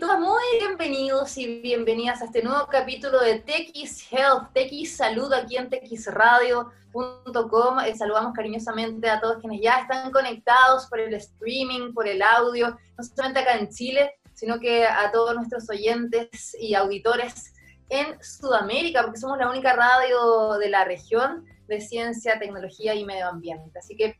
todas muy bienvenidos y bienvenidas a este nuevo capítulo de TX Health, TX Salud aquí en txradio.com. Eh, saludamos cariñosamente a todos quienes ya están conectados por el streaming, por el audio, no solamente acá en Chile, sino que a todos nuestros oyentes y auditores en Sudamérica, porque somos la única radio de la región de ciencia, tecnología y medio ambiente. Así que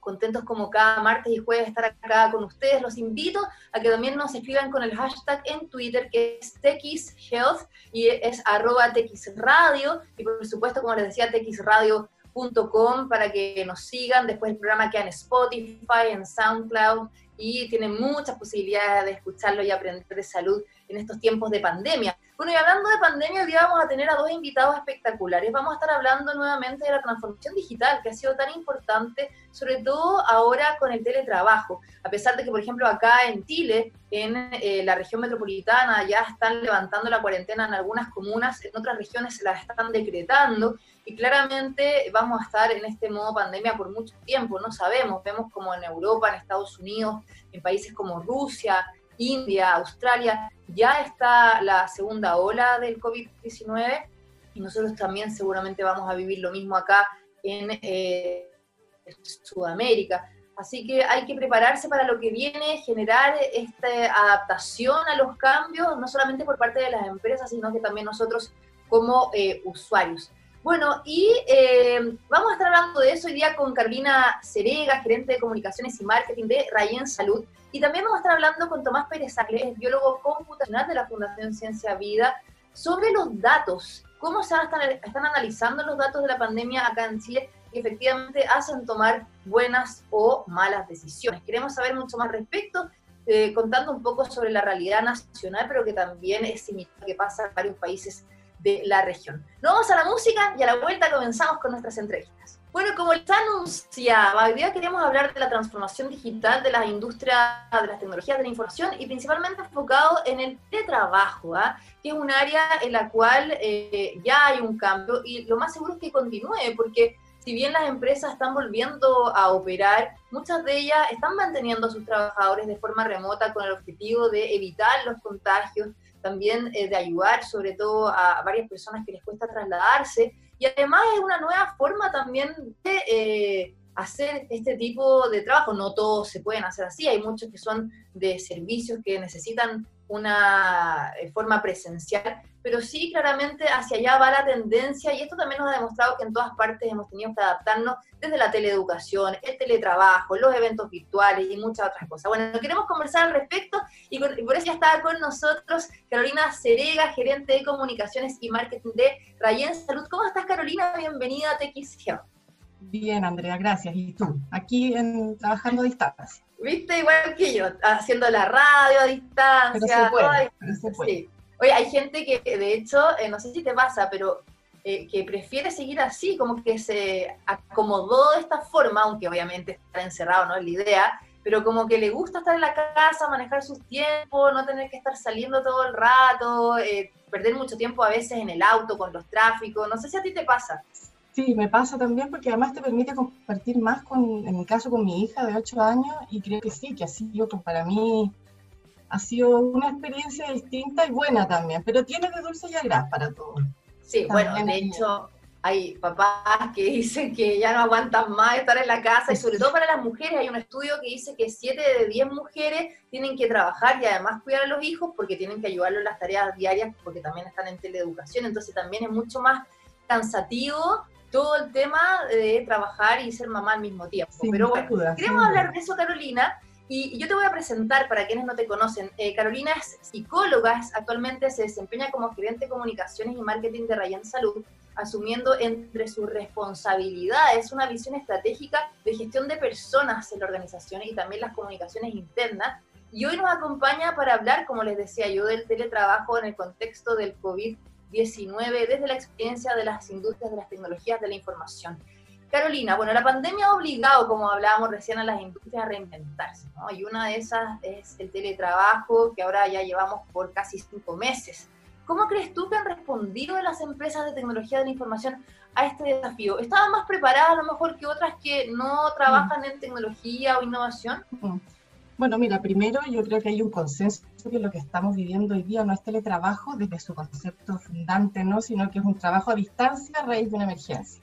contentos como cada martes y jueves estar acá con ustedes. Los invito a que también nos escriban con el hashtag en Twitter que es TXHealth y es arroba TXRadio y por supuesto, como les decía, TXRadio.com para que nos sigan. Después el programa queda en Spotify, en SoundCloud y tienen muchas posibilidades de escucharlo y aprender de salud en estos tiempos de pandemia. Bueno, y hablando de pandemia, hoy día vamos a tener a dos invitados espectaculares. Vamos a estar hablando nuevamente de la transformación digital, que ha sido tan importante, sobre todo ahora con el teletrabajo. A pesar de que, por ejemplo, acá en Chile, en eh, la región metropolitana, ya están levantando la cuarentena en algunas comunas, en otras regiones se la están decretando, y claramente vamos a estar en este modo pandemia por mucho tiempo, no sabemos, vemos como en Europa, en Estados Unidos, en países como Rusia, India, Australia, ya está la segunda ola del COVID-19 y nosotros también seguramente vamos a vivir lo mismo acá en eh, Sudamérica. Así que hay que prepararse para lo que viene, generar esta adaptación a los cambios, no solamente por parte de las empresas, sino que también nosotros como eh, usuarios. Bueno, y eh, vamos a estar hablando de eso hoy día con Carolina Cerega, gerente de comunicaciones y marketing de Rayen Salud. Y también vamos a estar hablando con Tomás Pérez Acle, biólogo computacional de la Fundación Ciencia Vida, sobre los datos, cómo se están, están analizando los datos de la pandemia acá en Chile que efectivamente hacen tomar buenas o malas decisiones. Queremos saber mucho más respecto, eh, contando un poco sobre la realidad nacional, pero que también es similar a lo que pasa en varios países de la región. Nos vamos a la música y a la vuelta comenzamos con nuestras entrevistas. Bueno, como les anunciaba, hoy día queremos hablar de la transformación digital de las industrias de las tecnologías de la información y principalmente enfocado en el teletrabajo, ¿ah? que es un área en la cual eh, ya hay un cambio y lo más seguro es que continúe, porque si bien las empresas están volviendo a operar, muchas de ellas están manteniendo a sus trabajadores de forma remota con el objetivo de evitar los contagios, también eh, de ayudar sobre todo a varias personas que les cuesta trasladarse y además es una nueva forma también de eh, hacer este tipo de trabajo. No todos se pueden hacer así, hay muchos que son de servicios que necesitan una eh, forma presencial, pero sí claramente hacia allá va la tendencia y esto también nos ha demostrado que en todas partes hemos tenido que adaptarnos desde la teleeducación, el teletrabajo, los eventos virtuales y muchas otras cosas. Bueno, queremos conversar al respecto y, por eso ya está con nosotros Carolina Cerega, gerente de comunicaciones y marketing de Rayen Salud. ¿Cómo estás Carolina? Bienvenida a TX Bien, Andrea, gracias. ¿Y tú? Aquí en, trabajando a distancia. Viste, igual que yo, haciendo la radio a distancia. Sí. Oye, hay gente que de hecho, eh, no sé si te pasa, pero eh, que prefiere seguir así, como que se acomodó de esta forma, aunque obviamente estar encerrado no es la idea, pero como que le gusta estar en la casa, manejar sus tiempos, no tener que estar saliendo todo el rato, eh, perder mucho tiempo a veces en el auto con los tráficos. No sé si a ti te pasa. Sí, me pasa también porque además te permite compartir más con, en mi caso, con mi hija de 8 años y creo que sí, que ha sido para mí, ha sido una experiencia distinta y buena también, pero tiene de dulce y agraz para todos. Sí, bueno, de hecho hay papás que dicen que ya no aguantan más estar en la casa y sobre todo para las mujeres. Hay un estudio que dice que 7 de 10 mujeres tienen que trabajar y además cuidar a los hijos porque tienen que ayudarlos en las tareas diarias porque también están en teleeducación, entonces también es mucho más cansativo todo el tema de trabajar y ser mamá al mismo tiempo. Pero bueno, queremos hablar de eso, Carolina, y yo te voy a presentar para quienes no te conocen. Eh, Carolina es psicóloga, actualmente se desempeña como gerente de comunicaciones y marketing de Rayan Salud, asumiendo entre sus responsabilidades una visión estratégica de gestión de personas en la organización y también las comunicaciones internas. Y hoy nos acompaña para hablar, como les decía yo, del teletrabajo en el contexto del COVID-19 19 desde la experiencia de las industrias de las tecnologías de la información. Carolina, bueno, la pandemia ha obligado, como hablábamos recién, a las industrias a reinventarse, ¿no? Y una de esas es el teletrabajo, que ahora ya llevamos por casi cinco meses. ¿Cómo crees tú que han respondido las empresas de tecnología de la información a este desafío? ¿Estaban más preparadas a lo mejor que otras que no trabajan en tecnología o innovación? Bueno, mira, primero yo creo que hay un consenso que lo que estamos viviendo hoy día no es teletrabajo desde su concepto fundante, ¿no? sino que es un trabajo a distancia a raíz de una emergencia.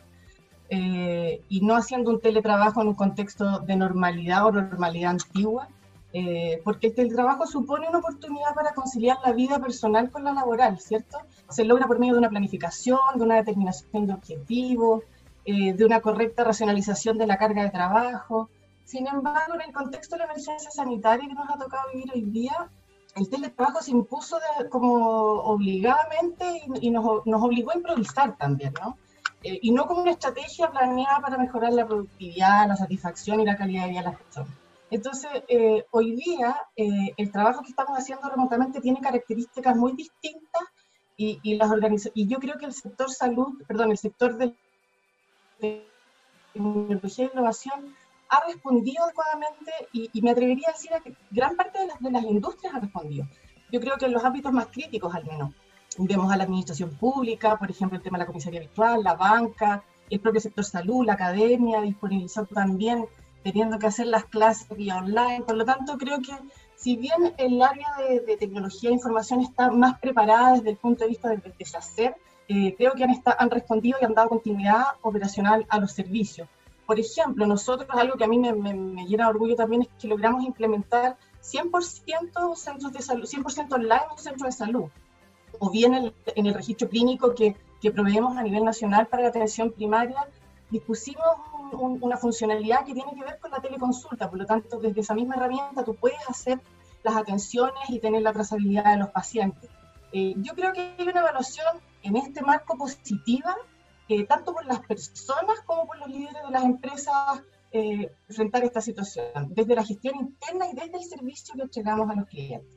Eh, y no haciendo un teletrabajo en un contexto de normalidad o normalidad antigua, eh, porque el teletrabajo supone una oportunidad para conciliar la vida personal con la laboral, ¿cierto? Se logra por medio de una planificación, de una determinación de objetivos, eh, de una correcta racionalización de la carga de trabajo, sin embargo, en el contexto de la emergencia sanitaria que nos ha tocado vivir hoy día, el teletrabajo se impuso como obligadamente y, nos, obligó a improvisar también, ¿no? Eh, y no como una estrategia planeada para mejorar la productividad, la satisfacción y la calidad de vida de las personas. Entonces, eh, hoy día eh, el trabajo que estamos haciendo remotamente tiene características muy distintas y, y las y yo creo que el sector salud, perdón, el sector de tecnología e innovación ha respondido adecuadamente y, me atrevería a decir que gran parte de las, de las industrias ha respondido. Yo creo que en los ámbitos más críticos al menos. Vemos a la administración pública, por ejemplo, el tema de la comisaría virtual, la banca, el propio sector salud, la academia, disponibilizando también, teniendo que hacer las clases vía online. Por lo tanto, creo que si bien el área de, tecnología e información está más preparada desde el punto de vista del, deshacer, eh, creo que han, han respondido y han dado continuidad operacional a los servicios. Por ejemplo, nosotros, algo que a mí me, llena de orgullo también es que logramos implementar 100% centros de salud, 100% online en centros de salud, o bien en el registro clínico que, que, proveemos a nivel nacional para la atención primaria, dispusimos una funcionalidad que tiene que ver con la teleconsulta, por lo tanto, desde esa misma herramienta tú puedes hacer las atenciones y tener la trazabilidad de los pacientes. Eh, yo creo que hay una evaluación en este marco positiva tanto por las personas como por los líderes de las empresas, eh, enfrentar esta situación, desde la gestión interna y desde el servicio que entregamos a los clientes.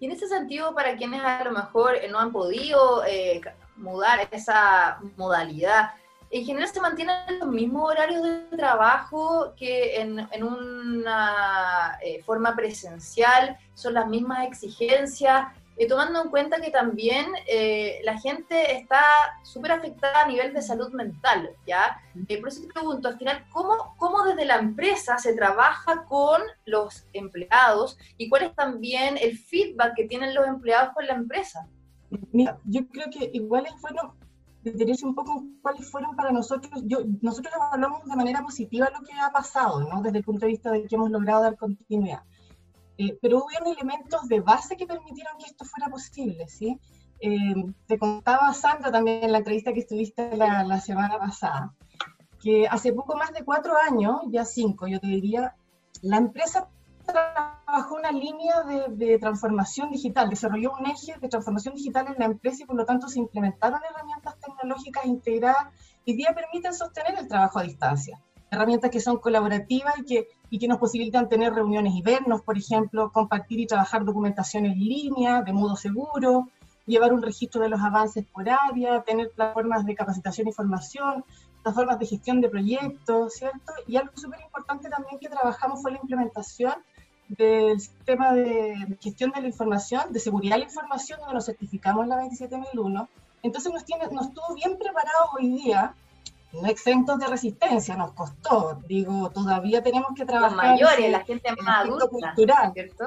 Y en ese sentido, para quienes a lo mejor eh, no han podido eh, mudar esa modalidad, en general se mantienen los mismos horarios de trabajo que en, en una forma presencial, son las mismas exigencias, eh, tomando en cuenta que también eh, la gente está súper afectada a nivel de salud mental, ¿ya? Eh, por eso te pregunto, al final, ¿cómo, ¿cómo desde la empresa se trabaja con los empleados y cuál es también el feedback que tienen los empleados con la empresa? Mira, yo creo que igual es bueno detenerse un poco cuáles fueron para nosotros, yo, nosotros hablamos de manera positiva lo que ha pasado, ¿no? Desde el punto de vista de que hemos logrado dar continuidad. Eh, pero hubo elementos de base que permitieron que esto fuera posible, ¿sí? Eh, te contaba Sandra también en la entrevista que estuviste la, la, semana pasada, que hace poco más de cuatro años, ya cinco yo te diría, la empresa trabajó una línea de, de, transformación digital, desarrolló un eje de transformación digital en la empresa y por lo tanto se implementaron herramientas tecnológicas integradas y día permiten sostener el trabajo a distancia herramientas que son colaborativas y que, y que nos posibilitan tener reuniones y vernos, por ejemplo, compartir y trabajar documentación en línea de modo seguro, llevar un registro de los avances por área, tener plataformas de capacitación y formación, plataformas de gestión de proyectos, ¿cierto? Y algo súper importante también que trabajamos fue la implementación del sistema de gestión de la información, de seguridad de la información, donde nos certificamos la 27001. Entonces nos, tiene, nos estuvo bien preparados hoy día no exentos de resistencia, nos costó. Digo, todavía tenemos que trabajar. Los mayores, la gente más adulta, cultural. ¿cierto?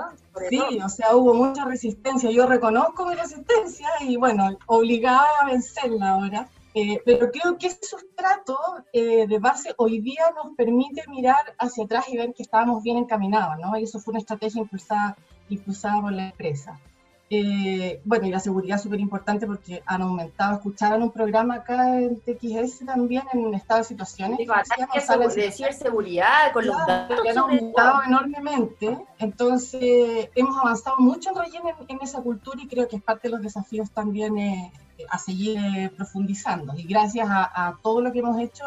sí, o sea, hubo mucha resistencia. Yo reconozco mi resistencia y bueno, obligada a vencerla ahora. Eh, pero creo que ese sustrato eh, de base hoy día nos permite mirar hacia atrás y ver que estábamos bien encaminados, ¿no? Y eso fue una estrategia impulsada, impulsada por la empresa. Eh, bueno, y la seguridad es súper importante porque han aumentado, escucharon un programa acá en TXS también en estado de situaciones. de ciberseguridad, con los datos. han aumentado enormemente, entonces hemos avanzado mucho en, en, esa cultura y creo que es parte de los desafíos también eh, a seguir eh, profundizando. Y gracias a, a todo lo que hemos hecho,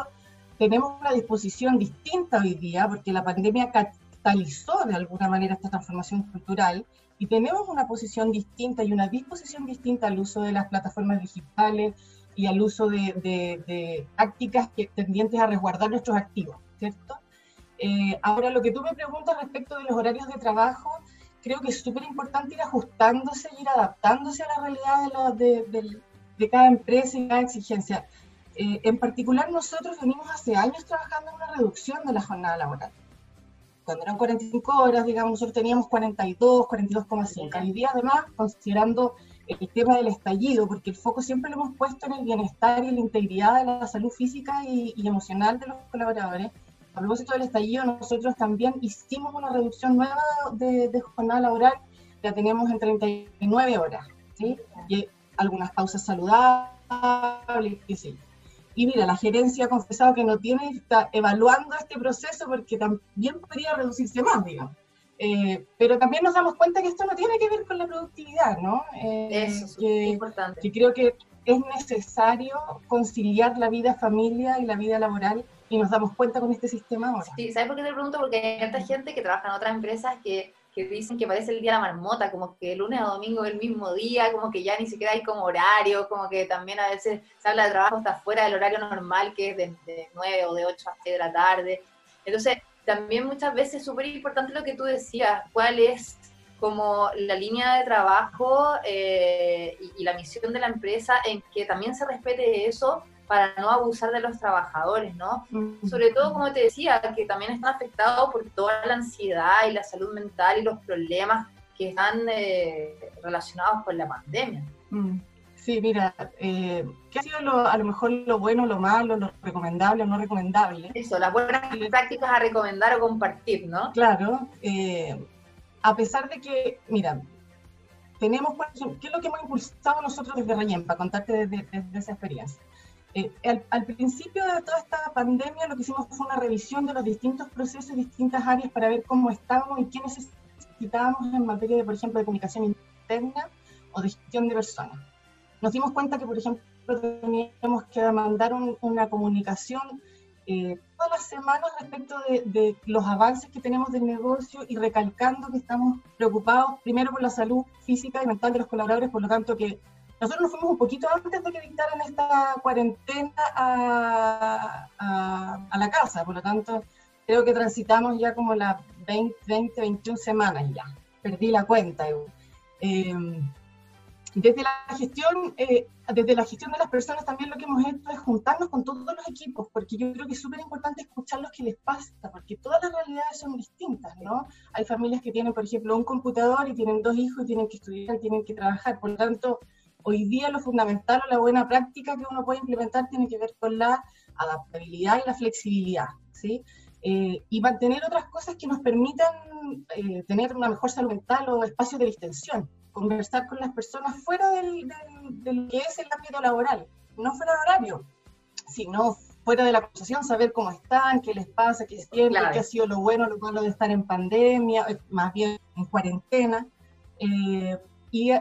tenemos una disposición distinta hoy día porque la pandemia catalizó de alguna manera esta transformación cultural y tenemos una posición distinta y una disposición distinta al uso de las plataformas digitales y al uso de, de, prácticas que, tendientes a resguardar nuestros activos, ¿cierto? Eh, ahora, lo que tú me preguntas respecto de los horarios de trabajo, creo que es súper importante ir ajustándose, ir adaptándose a la realidad de, de cada empresa y cada exigencia. Eh, en particular, nosotros venimos hace años trabajando en una reducción de la jornada laboral. Cuando eran 45 horas, digamos, nosotros teníamos 42, 42,5. Hoy día, además, considerando el tema del estallido, porque el foco siempre lo hemos puesto en el bienestar y la integridad de la salud física y, emocional de los colaboradores. A propósito del estallido, nosotros también hicimos una reducción nueva de, de jornada laboral, la tenemos en 39 horas, ¿sí? Y algunas pausas saludables, qué sé y mira, la gerencia ha confesado que no tiene, está evaluando este proceso porque también podría reducirse más, digamos. Eh, pero también nos damos cuenta que esto no tiene que ver con la productividad, ¿no? Eh, Eso es que, importante. Que creo que es necesario conciliar la vida familia y la vida laboral y nos damos cuenta con este sistema ahora. Sí, ¿sabes por qué te pregunto? Porque hay tanta gente que trabaja en otras empresas que que dicen que parece el día de la marmota, como que el lunes a domingo es el mismo día, como que ya ni siquiera hay como horario, como que también a veces se habla de trabajo hasta fuera del horario normal, que es de, 9 o de 8 a 6 de la tarde. Entonces, también muchas veces es súper importante lo que tú decías, cuál es como la línea de trabajo eh, y, la misión de la empresa en que también se respete eso para no abusar de los trabajadores, ¿no? Sobre todo, como te decía, que también están afectados por toda la ansiedad y la salud mental y los problemas que están eh, relacionados con la pandemia. Mm. Sí, mira, eh, ¿qué ha sido a lo mejor lo bueno, lo malo, lo recomendable o no recomendable? Eso, las buenas prácticas a recomendar o compartir, ¿no? Claro, eh, a pesar de que, mira, tenemos, ¿qué es lo que hemos impulsado nosotros desde Rayem, para contarte desde esa experiencia? Eh, al, principio de toda esta pandemia lo que hicimos fue una revisión de los distintos procesos distintas áreas para ver cómo estábamos y qué necesitábamos en materia de, por ejemplo, de comunicación interna o de gestión de personas. Nos dimos cuenta que, por ejemplo, teníamos que mandar una comunicación eh, todas las semanas respecto de, de, los avances que tenemos del negocio y recalcando que estamos preocupados primero por la salud física y mental de los colaboradores, por lo tanto que nosotros nos fuimos un poquito antes de que dictaran esta cuarentena a, la casa, por lo tanto, creo que transitamos ya como las 20, 20 21 semanas ya. Perdí la cuenta. Eh, desde la gestión, eh, desde la gestión de las personas también lo que hemos hecho es juntarnos con todos los equipos, porque yo creo que es súper importante escuchar lo que les pasa, porque todas las realidades son distintas, ¿no? Hay familias que tienen, por ejemplo, un computador y tienen dos hijos y tienen que estudiar, tienen que trabajar, por lo tanto, hoy día lo fundamental o la buena práctica que uno puede implementar tiene que ver con la adaptabilidad y la flexibilidad, ¿sí? Eh, y mantener otras cosas que nos permitan eh, tener una mejor salud mental o espacios de distensión, conversar con las personas fuera del, del, que es el ámbito laboral, no fuera de horario, sino fuera de la conversación, saber cómo están, qué les pasa, qué sienten, qué ha sido lo bueno, lo malo de estar en pandemia, eh, más bien en cuarentena. Eh,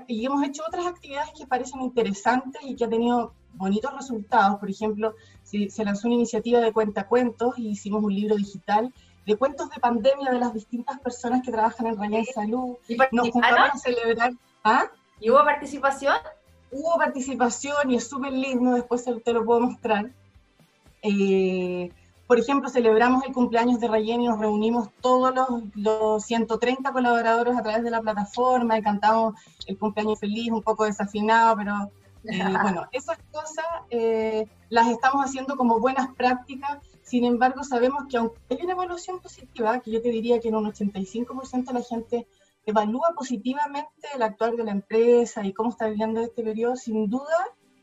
y, hemos hecho otras actividades que parecen interesantes y que han tenido bonitos resultados. Por ejemplo, se, se lanzó una iniciativa de cuentacuentos y hicimos un libro digital de cuentos de pandemia de las distintas personas que trabajan en Raya Salud. ¿Y Nos juntamos a celebrar. ¿Ah? ¿Y hubo participación? Hubo participación y es súper lindo, después te lo puedo mostrar. Eh, por ejemplo, celebramos el cumpleaños de Rayen y nos reunimos todos los, 130 colaboradores a través de la plataforma y cantamos el cumpleaños feliz, un poco desafinado, pero eh, bueno, esas cosas eh, las estamos haciendo como buenas prácticas. Sin embargo, sabemos que aunque hay una evaluación positiva, que yo te diría que en un 85% de la gente evalúa positivamente el actuar de la empresa y cómo está viviendo este periodo, sin duda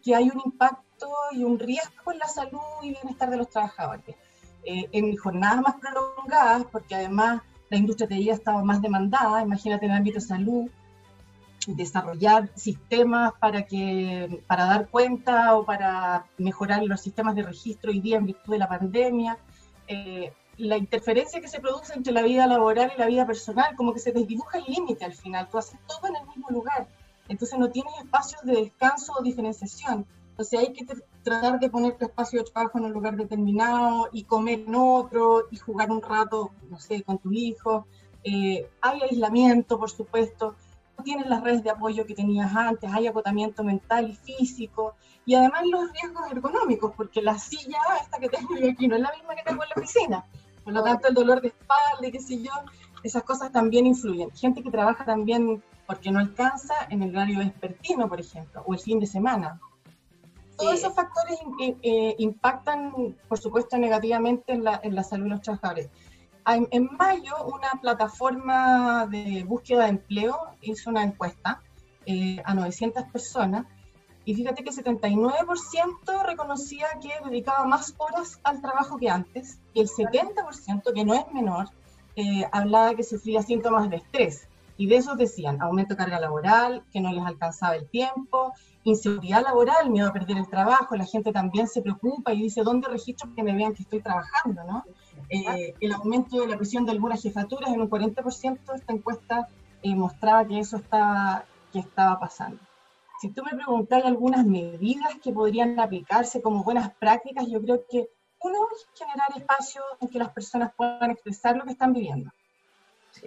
que hay un impacto y un riesgo en la salud y bienestar de los trabajadores. Eh, en jornadas más prolongadas, porque además la industria ha estado más demandada, imagínate en el ámbito de salud, desarrollar sistemas para, que, para dar cuenta o para mejorar los sistemas de registro hoy día en virtud de la pandemia. Eh, la interferencia que se produce entre la vida laboral y la vida personal, como que se desdibuja el límite al final, tú haces todo en el mismo lugar, entonces no tienes espacios de descanso o diferenciación. Entonces hay que tratar de poner tu espacio de trabajo en un lugar determinado y comer en otro y jugar un rato, no sé, con tu hijo. Eh, hay aislamiento, por supuesto. No tienes las redes de apoyo que tenías antes, hay agotamiento mental y físico. Y además los riesgos ergonómicos, porque la silla esta que tengo aquí no es la misma que tengo en la oficina. Por lo tanto, el dolor de espalda qué sé yo, esas cosas también influyen. Gente que trabaja también porque no alcanza en el horario vespertino, por ejemplo, o el fin de semana, todos esos factores eh, impactan, por supuesto, negativamente en la, en la, salud de los trabajadores. en mayo una plataforma de búsqueda de empleo hizo una encuesta eh, a 900 personas y fíjate que el 79% reconocía que dedicaba más horas al trabajo que antes y el 70%, que no es menor, eh, hablaba que sufría síntomas de estrés. Y de esos decían aumento de carga laboral, que no les alcanzaba el tiempo, inseguridad laboral, miedo a perder el trabajo, la gente también se preocupa y dice, ¿dónde registro que me vean que estoy trabajando? ¿no? Eh, el aumento de la presión de algunas jefaturas en un 40%, esta encuesta eh, mostraba que eso estaba, que estaba pasando. Si tú me preguntas algunas medidas que podrían aplicarse como buenas prácticas, yo creo que uno es generar espacios en que las personas puedan expresar lo que están viviendo.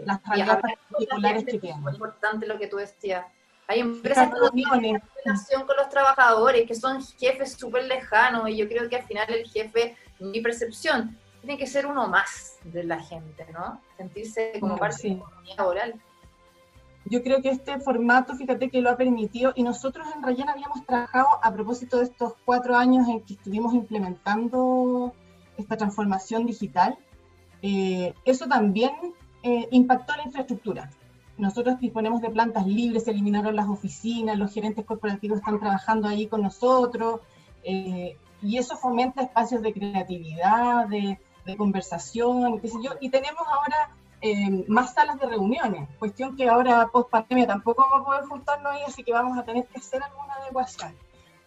Las realidades particulares que tienen. Es importante lo que tú decías. Hay empresas que no tienen relación con los trabajadores, que son jefes súper lejanos, y yo creo que al final el jefe, mi percepción, tiene que ser uno más de la gente, ¿no? Sentirse como parte de la comunidad laboral yo creo que este formato, fíjate que lo ha permitido, y nosotros en Rayen habíamos trabajado a propósito de estos cuatro años en que estuvimos implementando esta transformación digital, eh, eso también eh, impactó la infraestructura. Nosotros disponemos de plantas libres, se eliminaron las oficinas, los gerentes corporativos están trabajando ahí con nosotros, eh, y eso fomenta espacios de creatividad, de, de conversación, qué sé yo, y tenemos ahora más salas de reuniones, cuestión que ahora post pandemia tampoco vamos a poder juntarnos ahí, así que vamos a tener que hacer alguna adecuación.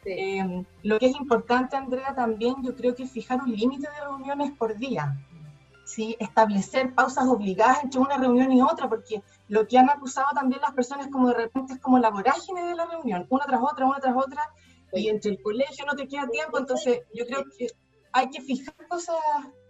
Eh, lo que es importante, Andrea, también yo creo que fijar un límite de reuniones por día, ¿sí? establecer pausas obligadas entre una reunión y otra, porque lo que han acusado también las personas como de repente es como la vorágine de la reunión, una tras otra, una tras otra, y entre el colegio no te queda tiempo, entonces yo creo que hay que fijar cosas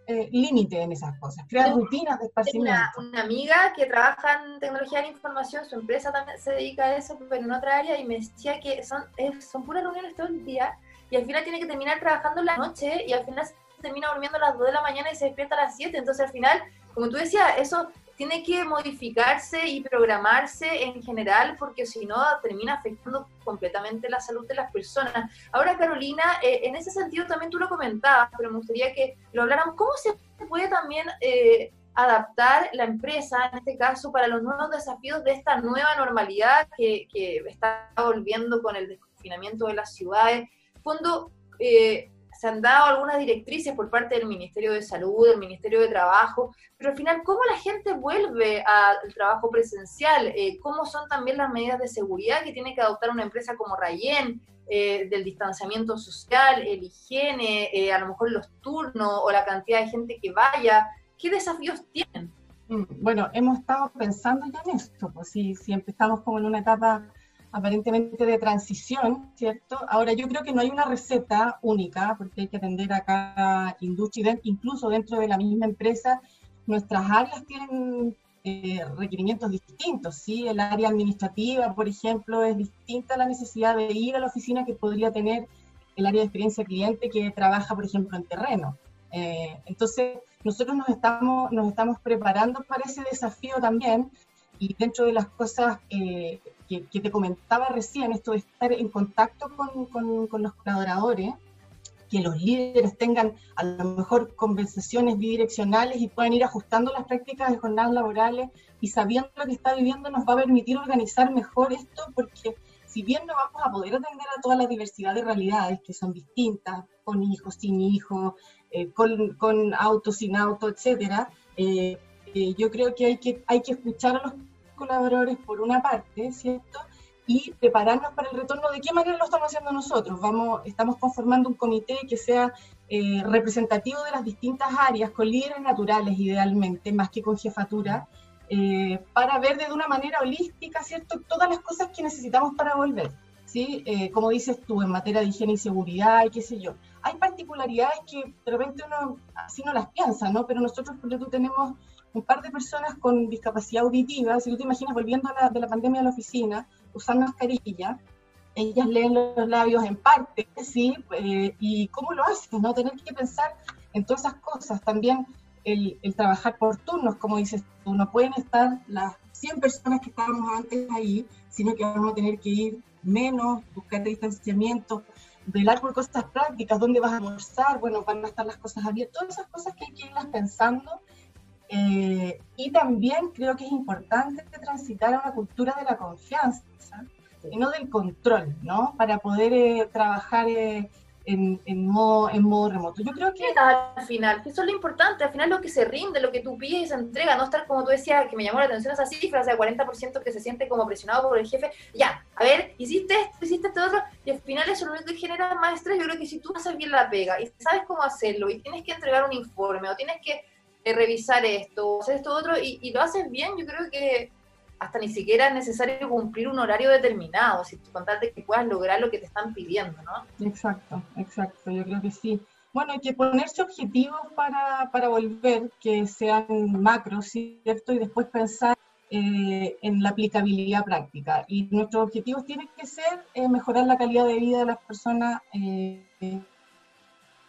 eh, límite en esas cosas, crear rutinas de esparcimiento. Una, una, amiga que trabaja en tecnología de la información, su empresa también se dedica a eso, pero en otra área, y me decía que son, son puras reuniones todo el día, y al final tiene que terminar trabajando en la noche, y al final termina durmiendo a las 2 de la mañana y se despierta a las 7, entonces al final, como tú decías, eso tiene que modificarse y programarse en general porque si no termina afectando completamente la salud de las personas. Ahora, Carolina, eh, en ese sentido también tú lo comentabas, pero me gustaría que lo habláramos. ¿Cómo se puede también eh, adaptar la empresa, en este caso, para los nuevos desafíos de esta nueva normalidad que, que está volviendo con el desconfinamiento de las ciudades? Fondo, eh, se han dado algunas directrices por parte del Ministerio de Salud, del Ministerio de Trabajo, pero al final, ¿cómo la gente vuelve al trabajo presencial? Eh, ¿Cómo son también las medidas de seguridad que tiene que adoptar una empresa como Rayen? Eh, del distanciamiento social, el higiene, eh, a lo mejor los turnos o la cantidad de gente que vaya. ¿Qué desafíos tienen? Mm, bueno, hemos estado pensando ya en esto, pues si, si empezamos como en una etapa aparentemente de transición, ¿cierto? Ahora yo creo que no hay una receta única, porque hay que atender a cada industria, incluso dentro de la misma empresa, nuestras áreas tienen eh, requerimientos distintos, ¿sí? El área administrativa, por ejemplo, es distinta a la necesidad de ir a la oficina que podría tener el área de experiencia cliente que trabaja, por ejemplo, en terreno. Eh, entonces, nosotros nos estamos, nos estamos preparando para ese desafío también y dentro de las cosas eh, que, te comentaba recién, esto de estar en contacto con, con, los colaboradores, que los líderes tengan a lo mejor conversaciones bidireccionales y puedan ir ajustando las prácticas de jornadas laborales y sabiendo lo que está viviendo nos va a permitir organizar mejor esto porque si bien no vamos a poder atender a toda la diversidad de realidades que son distintas, con hijos, sin hijos, eh, con, con auto, sin auto, etcétera, eh, eh, yo creo que hay, que hay que escuchar a los colaboradores por una parte, ¿cierto? Y prepararnos para el retorno. ¿De qué manera lo estamos haciendo nosotros? Vamos, estamos conformando un comité que sea eh, representativo de las distintas áreas, con líderes naturales idealmente, más que con jefatura, eh, para ver de una manera holística, ¿cierto? Todas las cosas que necesitamos para volver. ¿Sí? Eh, como dices tú, en materia de higiene y seguridad y qué sé yo. Hay particularidades que de repente uno así no las piensa, ¿no? Pero nosotros, por ejemplo, tenemos un par de personas con discapacidad auditiva, si tú te imaginas volviendo de la pandemia a la oficina, usando mascarilla, ellas leen los labios en parte, ¿sí? Eh, ¿Y cómo lo hacen? ¿No? Tener que pensar en todas esas cosas. También el, trabajar por turnos, como dices tú, no pueden estar las 100 personas que estábamos antes ahí, sino que vamos a tener que ir menos, buscar distanciamiento, velar por cosas prácticas, dónde vas a almorzar, bueno, van a estar las cosas abiertas, todas esas cosas que hay que irlas pensando Eh, y también creo que es importante transitar a una cultura de la confianza y no del control, ¿no? Para poder eh, trabajar eh, en, modo, en modo remoto. Yo creo que... Al final, eso es lo importante, al final lo que se rinde, lo que tú pides y se entrega, no estar como tú decías, que me llamó la atención esa cifra, o sea, 40% que se siente como presionado por el jefe, ya, a ver, hiciste esto, hiciste esto otro, y al final eso lo único que genera más estrés, yo creo que si tú haces bien la pega y sabes cómo hacerlo y tienes que entregar un informe o tienes que eh, revisar esto, hacer esto otro, y, y lo haces bien, yo creo que hasta ni siquiera es necesario cumplir un horario determinado, si contarte que puedas lograr lo que te están pidiendo, ¿no? Exacto, exacto, yo creo que sí. Bueno, hay que ponerse objetivos para, para volver, que sean macros, ¿cierto? Y después pensar eh, en la aplicabilidad práctica. Y nuestros objetivos tienen que ser eh, mejorar la calidad de vida de las personas eh,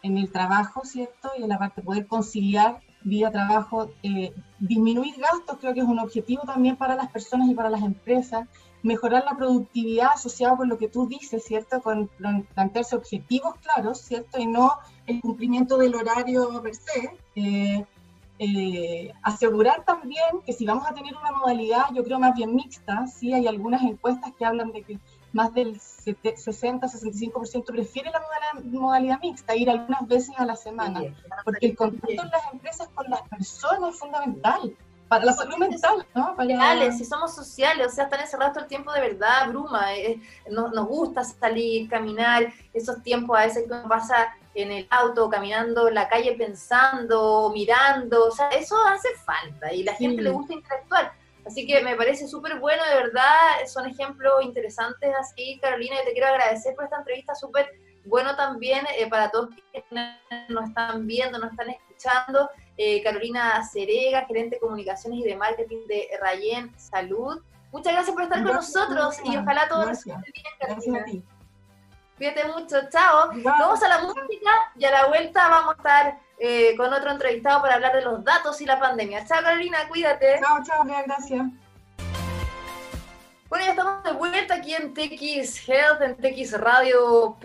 en el trabajo, ¿cierto? Y en la parte de poder conciliar vida, trabajo, eh, disminuir gastos creo que es un objetivo también para las personas y para las empresas, mejorar la productividad asociada con lo que tú dices, ¿cierto? Con plantearse objetivos claros, ¿cierto? Y no el cumplimiento del horario per se. Eh, eh, asegurar también que si vamos a tener una modalidad, yo creo más bien mixta, sí hay algunas encuestas que hablan de que más del 60-65% prefiere la modalidad, mixta, ir algunas veces a la semana, porque el contacto en las empresas con las personas es fundamental para la salud mental, ¿no? Para... si somos sociales, o sea, están encerrados todo el tiempo de verdad, bruma, eh, nos, gusta salir, caminar, esos tiempos a veces que uno pasa en el auto, caminando en la calle pensando, mirando, o sea, eso hace falta y la gente le gusta interactuar. Así que me parece súper bueno, de verdad, son ejemplos interesantes así, Carolina, y te quiero agradecer por esta entrevista súper bueno también eh, para todos que nos están viendo, nos están escuchando. Eh, Carolina Cerega, gerente de comunicaciones y de marketing de Rayen Salud. Muchas gracias por estar con nosotros y ojalá todo resulte bien, Carolina. Cuídate mucho, chao. Vamos a la música y a la vuelta vamos a estar eh, con otro entrevistado para hablar de los datos y la pandemia. Chao Carolina, cuídate. Chao, chao, gracias. Bueno, ya estamos de vuelta aquí en TX Health, en txradio.com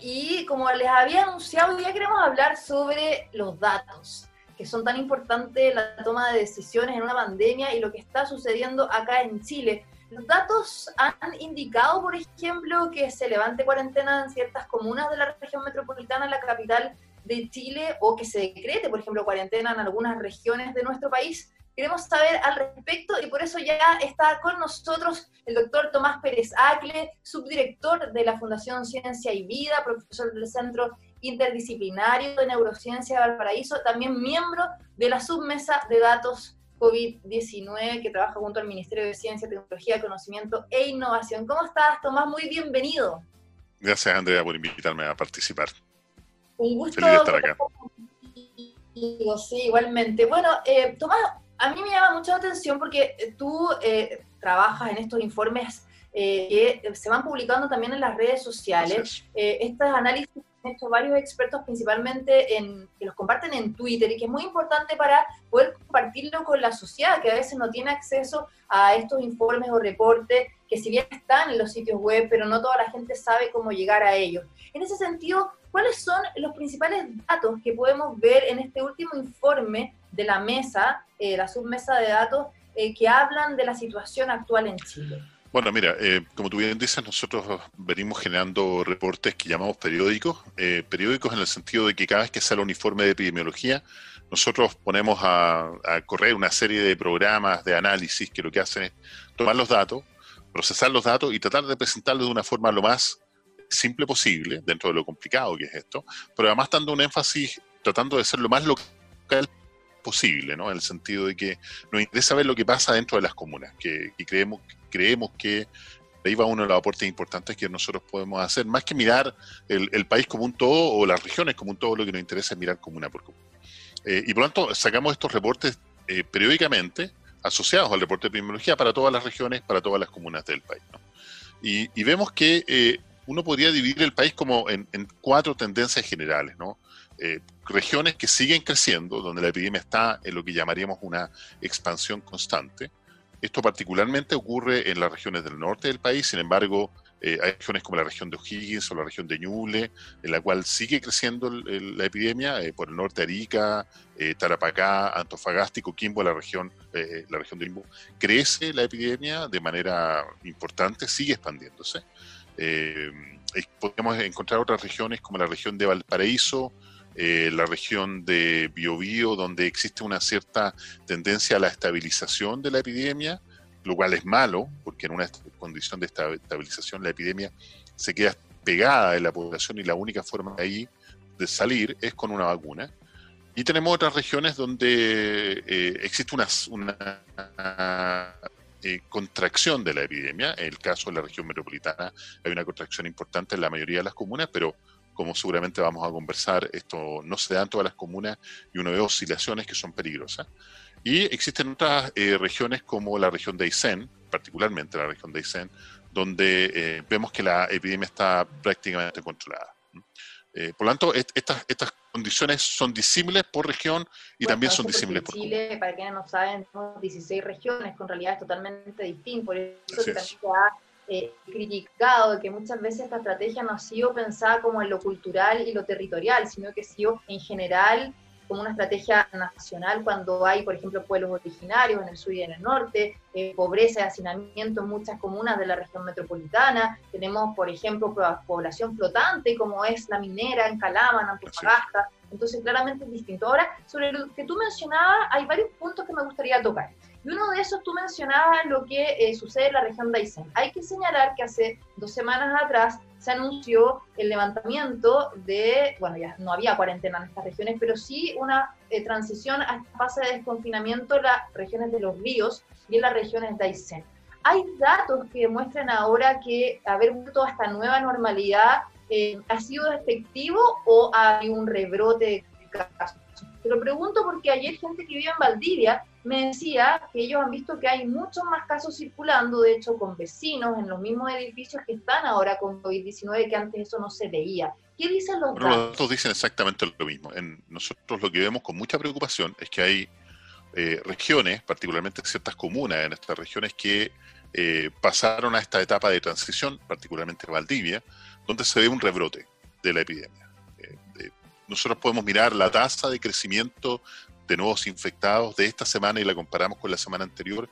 y como les había anunciado, ya queremos hablar sobre los datos, que son tan importantes en la toma de decisiones en una pandemia y lo que está sucediendo acá en Chile. Los datos han indicado, por ejemplo, que se levante cuarentena en ciertas comunas de la región metropolitana, la capital de Chile o que se decrete, por ejemplo, cuarentena en algunas regiones de nuestro país. Queremos saber al respecto y por eso ya está con nosotros el doctor Tomás Pérez Acle, subdirector de la Fundación Ciencia y Vida, profesor del Centro Interdisciplinario de Neurociencia de Valparaíso, también miembro de la submesa de datos COVID-19 que trabaja junto al Ministerio de Ciencia, Tecnología, Conocimiento e Innovación. ¿Cómo estás, Tomás? Muy bienvenido. Gracias, Andrea, por invitarme a participar. Un gusto. Feliz de estar acá. Sí, igualmente. Bueno, eh, Tomás, a mí me llama mucho la atención porque eh, tú eh, trabajas en estos informes que se van publicando también en las redes sociales. estos análisis hecho varios expertos, principalmente en, que los comparten en Twitter y que es muy importante para poder compartirlo con la sociedad, que a veces no tiene acceso a estos informes o reportes que si bien están en los sitios web, pero no toda la gente sabe cómo llegar a ellos. En ese sentido, ¿Cuáles son los principales datos que podemos ver en este último informe de la mesa, eh, la submesa de datos, eh, que hablan de la situación actual en Chile? Bueno, mira, eh, como tú bien dices, nosotros venimos generando reportes que llamamos periódicos, periódicos en el sentido de que cada vez que sale un informe de epidemiología, nosotros ponemos a, correr una serie de programas de análisis que lo que hacen es tomar los datos, procesar los datos y tratar de presentarlos de una forma lo más simple posible, dentro de lo complicado que es esto, pero además dando un énfasis, tratando de ser lo más local posible, ¿no? En el sentido de que nos interesa ver lo que pasa dentro de las comunas, que, creemos, creemos que ahí va uno de los aportes importantes que nosotros podemos hacer, más que mirar el, país como un todo o las regiones como un todo, lo que nos interesa es mirar comuna por comuna. Eh, y por lo tanto, sacamos estos reportes eh, periódicamente asociados al reporte de epidemiología para todas las regiones, para todas las comunas del país. Y, vemos que eh, uno podría dividir el país como en, cuatro tendencias generales, ¿no? Eh, regiones que siguen creciendo, donde la epidemia está en lo que llamaríamos una expansión constante. Esto particularmente ocurre en las regiones del norte del país, sin embargo, eh, hay regiones como la región de O'Higgins o la región de Ñuble, en la cual sigue creciendo la epidemia, eh, por el norte Arica, eh, Tarapacá, Antofagasta y Coquimbo, la región, la región de Limbo, crece la epidemia de manera importante, sigue expandiéndose. podemos encontrar otras regiones como la región de Valparaíso, la región de Biobío, donde existe una cierta tendencia a la estabilización de la epidemia, lo cual es malo, porque en una condición de estabilización la epidemia se queda pegada en la población y la única forma de ahí de salir es con una vacuna. Y tenemos otras regiones donde eh, existe una, una eh, contracción de la epidemia. En el caso de la región metropolitana hay una contracción importante en la mayoría de las comunas, pero como seguramente vamos a conversar, esto no se da en todas las comunas y uno ve oscilaciones que son peligrosas. Y existen otras eh, regiones como la región de Aysén, particularmente la región de Aysén, donde eh, vemos que la epidemia está prácticamente controlada. Eh, por lo tanto, estas, estas condiciones son disímiles por región y también son disímiles por Chile, para quienes no saben, tenemos 16 regiones, con realidad es totalmente distinto. Por eso que también se ha eh, criticado que muchas veces esta estrategia no ha sido pensada como en lo cultural y lo territorial, sino que ha sido en general como una estrategia nacional cuando hay, por ejemplo, pueblos originarios en el sur y en el norte, eh, pobreza y hacinamiento en muchas comunas de la región metropolitana. Tenemos, por ejemplo, población flotante como es la minera en Calama, en Antofagasta. Entonces, claramente es distinto. Ahora, sobre lo que tú mencionabas, hay varios puntos que me gustaría tocar. Y uno de esos tú mencionabas lo que eh, sucede en la región de Aysén. Hay que señalar que hace dos semanas atrás se anunció el levantamiento de, bueno, ya no había cuarentena en estas regiones, pero sí una eh, transición a esta fase de desconfinamiento en las regiones de los ríos y en las regiones de Aysén. Hay datos que demuestran ahora que haber vuelto a esta nueva normalidad eh, ha sido efectivo o hay un rebrote de casos. Te lo pregunto porque ayer gente que vive en Valdivia me decía que ellos han visto que hay muchos más casos circulando, de hecho, con vecinos en los mismos edificios que están ahora con COVID-19, que antes eso no se veía. ¿Qué dicen los datos? Los datos dicen exactamente lo mismo. En nosotros lo que vemos con mucha preocupación es que hay eh, regiones, particularmente ciertas comunas en estas regiones, que eh, pasaron a esta etapa de transición, particularmente Valdivia, donde se ve un rebrote de la epidemia. Nosotros podemos mirar la tasa de crecimiento de nuevos infectados de esta semana y la comparamos con la semana anterior,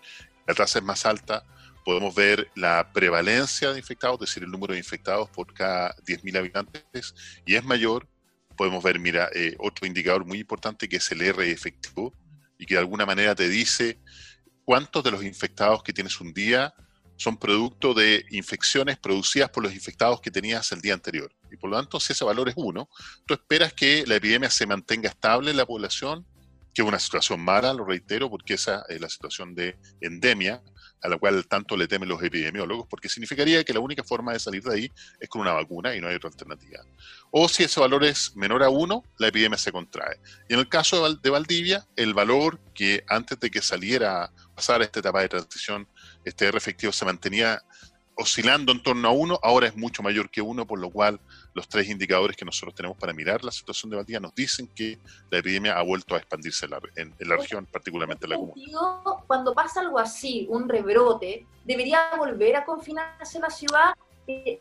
la tasa es más alta. Podemos ver la prevalencia de infectados, es decir, el número de infectados por cada 10.000 habitantes, y es mayor. Podemos ver, mira, eh, otro indicador muy importante que es el R efectivo, y que de alguna manera te dice cuántos de los infectados que tienes un día son producto de infecciones producidas por los infectados que tenías el día anterior. Y por lo tanto, si ese valor es uno, tú esperas que la epidemia se mantenga estable en la población que es una situación mala, lo reitero, porque esa es la situación de endemia a la cual tanto le temen los epidemiólogos, porque significaría que la única forma de salir de ahí es con una vacuna y no hay otra alternativa. O si ese valor es menor a uno, la epidemia se contrae. Y en el caso de Valdivia, el valor que antes de que saliera, pasar esta etapa de transición, este R efectivo se mantenía oscilando en torno a uno, ahora es mucho mayor que uno, por lo cual los tres indicadores que nosotros tenemos para mirar la situación de Valdivia nos dicen que la epidemia ha vuelto a expandirse en la, región, particularmente en la comuna. Cuando pasa algo así, un rebrote, debería volver a confinarse la ciudad. Eh,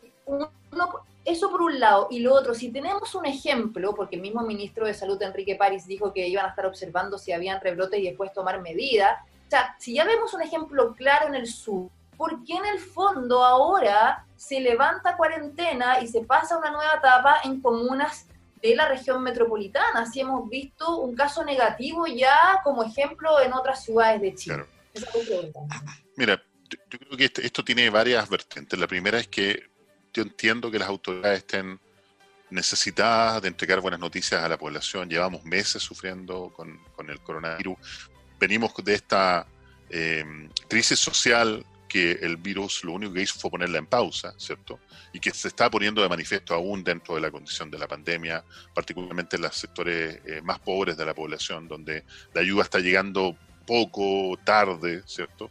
eso por un lado. Y lo otro, si tenemos un ejemplo, porque el mismo ministro de Salud, Enrique París, dijo que iban a estar observando si habían rebrotes y después tomar medidas. O sea, si ya vemos un ejemplo claro en el sur, ¿por qué en el fondo ahora se levanta cuarentena y se pasa una nueva etapa en comunas de la región metropolitana? Si hemos visto un caso negativo ya como ejemplo en otras ciudades de Chile. Mira, yo creo que este, esto tiene varias vertientes. La primera es que yo entiendo que las autoridades estén necesitadas de entregar buenas noticias a la población. Llevamos meses sufriendo con, el coronavirus. Venimos de esta eh, crisis social que el virus lo único que hizo fue ponerla en pausa, ¿cierto? Y que se está poniendo de manifiesto aún dentro de la condición de la pandemia, particularmente en los sectores eh, más pobres de la población, donde la ayuda está llegando poco, tarde, ¿cierto?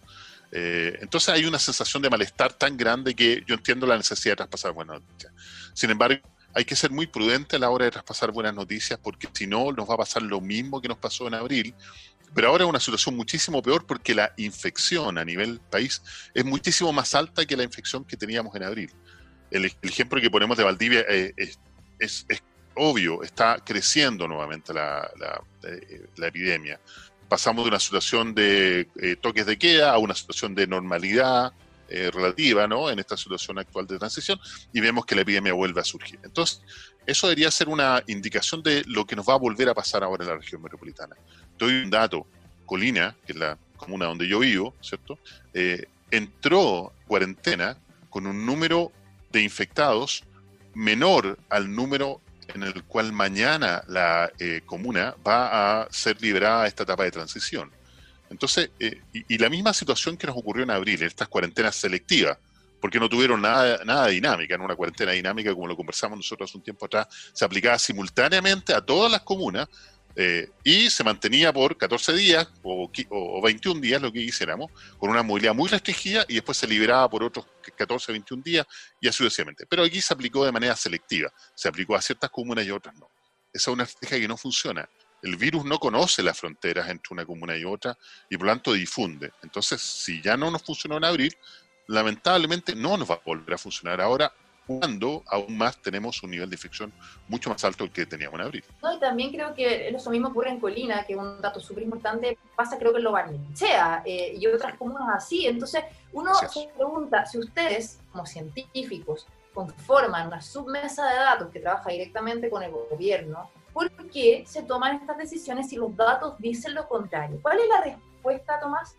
Eh, entonces hay una sensación de malestar tan grande que yo entiendo la necesidad de traspasar buenas noticias. Sin embargo, hay que ser muy prudente a la hora de traspasar buenas noticias porque si no nos va a pasar lo mismo que nos pasó en abril, pero ahora es una situación muchísimo peor porque la infección a nivel país es muchísimo más alta que la infección que teníamos en abril. El, ejemplo que ponemos de Valdivia eh, es, obvio, está creciendo nuevamente la, eh, epidemia. Pasamos de una situación de eh, toques de queda a una situación de normalidad relativa ¿no? en esta situación actual de transición y vemos que la epidemia vuelve a surgir. Entonces, eso debería ser una indicación de lo que nos va a volver a pasar ahora en la región metropolitana. Doy un dato, Colina, que es la comuna donde yo vivo, ¿cierto? Eh, entró cuarentena con un número de infectados menor al número en el cual mañana la eh, comuna va a ser liberada de esta etapa de transición. Entonces, eh, y, la misma situación que nos ocurrió en abril, estas cuarentenas selectivas, porque no tuvieron nada, nada dinámica, en una cuarentena dinámica, como lo conversamos nosotros hace un tiempo atrás, se aplicaba simultáneamente a todas las comunas eh, y se mantenía por 14 días o, o, 21 días, lo que quisiéramos, con una movilidad muy restringida y después se liberaba por otros 14, 21 días y así sucesivamente. Pero aquí se aplicó de manera selectiva, se aplicó a ciertas comunas y otras no. Esa es una estrategia que no funciona. El virus no conoce las fronteras entre una comuna y otra y por lo tanto difunde. Entonces, si ya no nos funcionó en abril, lamentablemente no nos va a volver a funcionar ahora cuando aún más tenemos un nivel de infección mucho más alto que teníamos en abril. No, y también creo que eso mismo ocurre en Colina, que es un dato súper importante, pasa creo que en Lo Barnechea eh, y otras comunas así. Entonces, uno se pregunta, si ustedes, como científicos, conforman una submesa de datos que trabaja directamente con el gobierno, ¿por qué se toman estas decisiones si los datos dicen lo contrario? ¿Cuál es la respuesta, Tomás?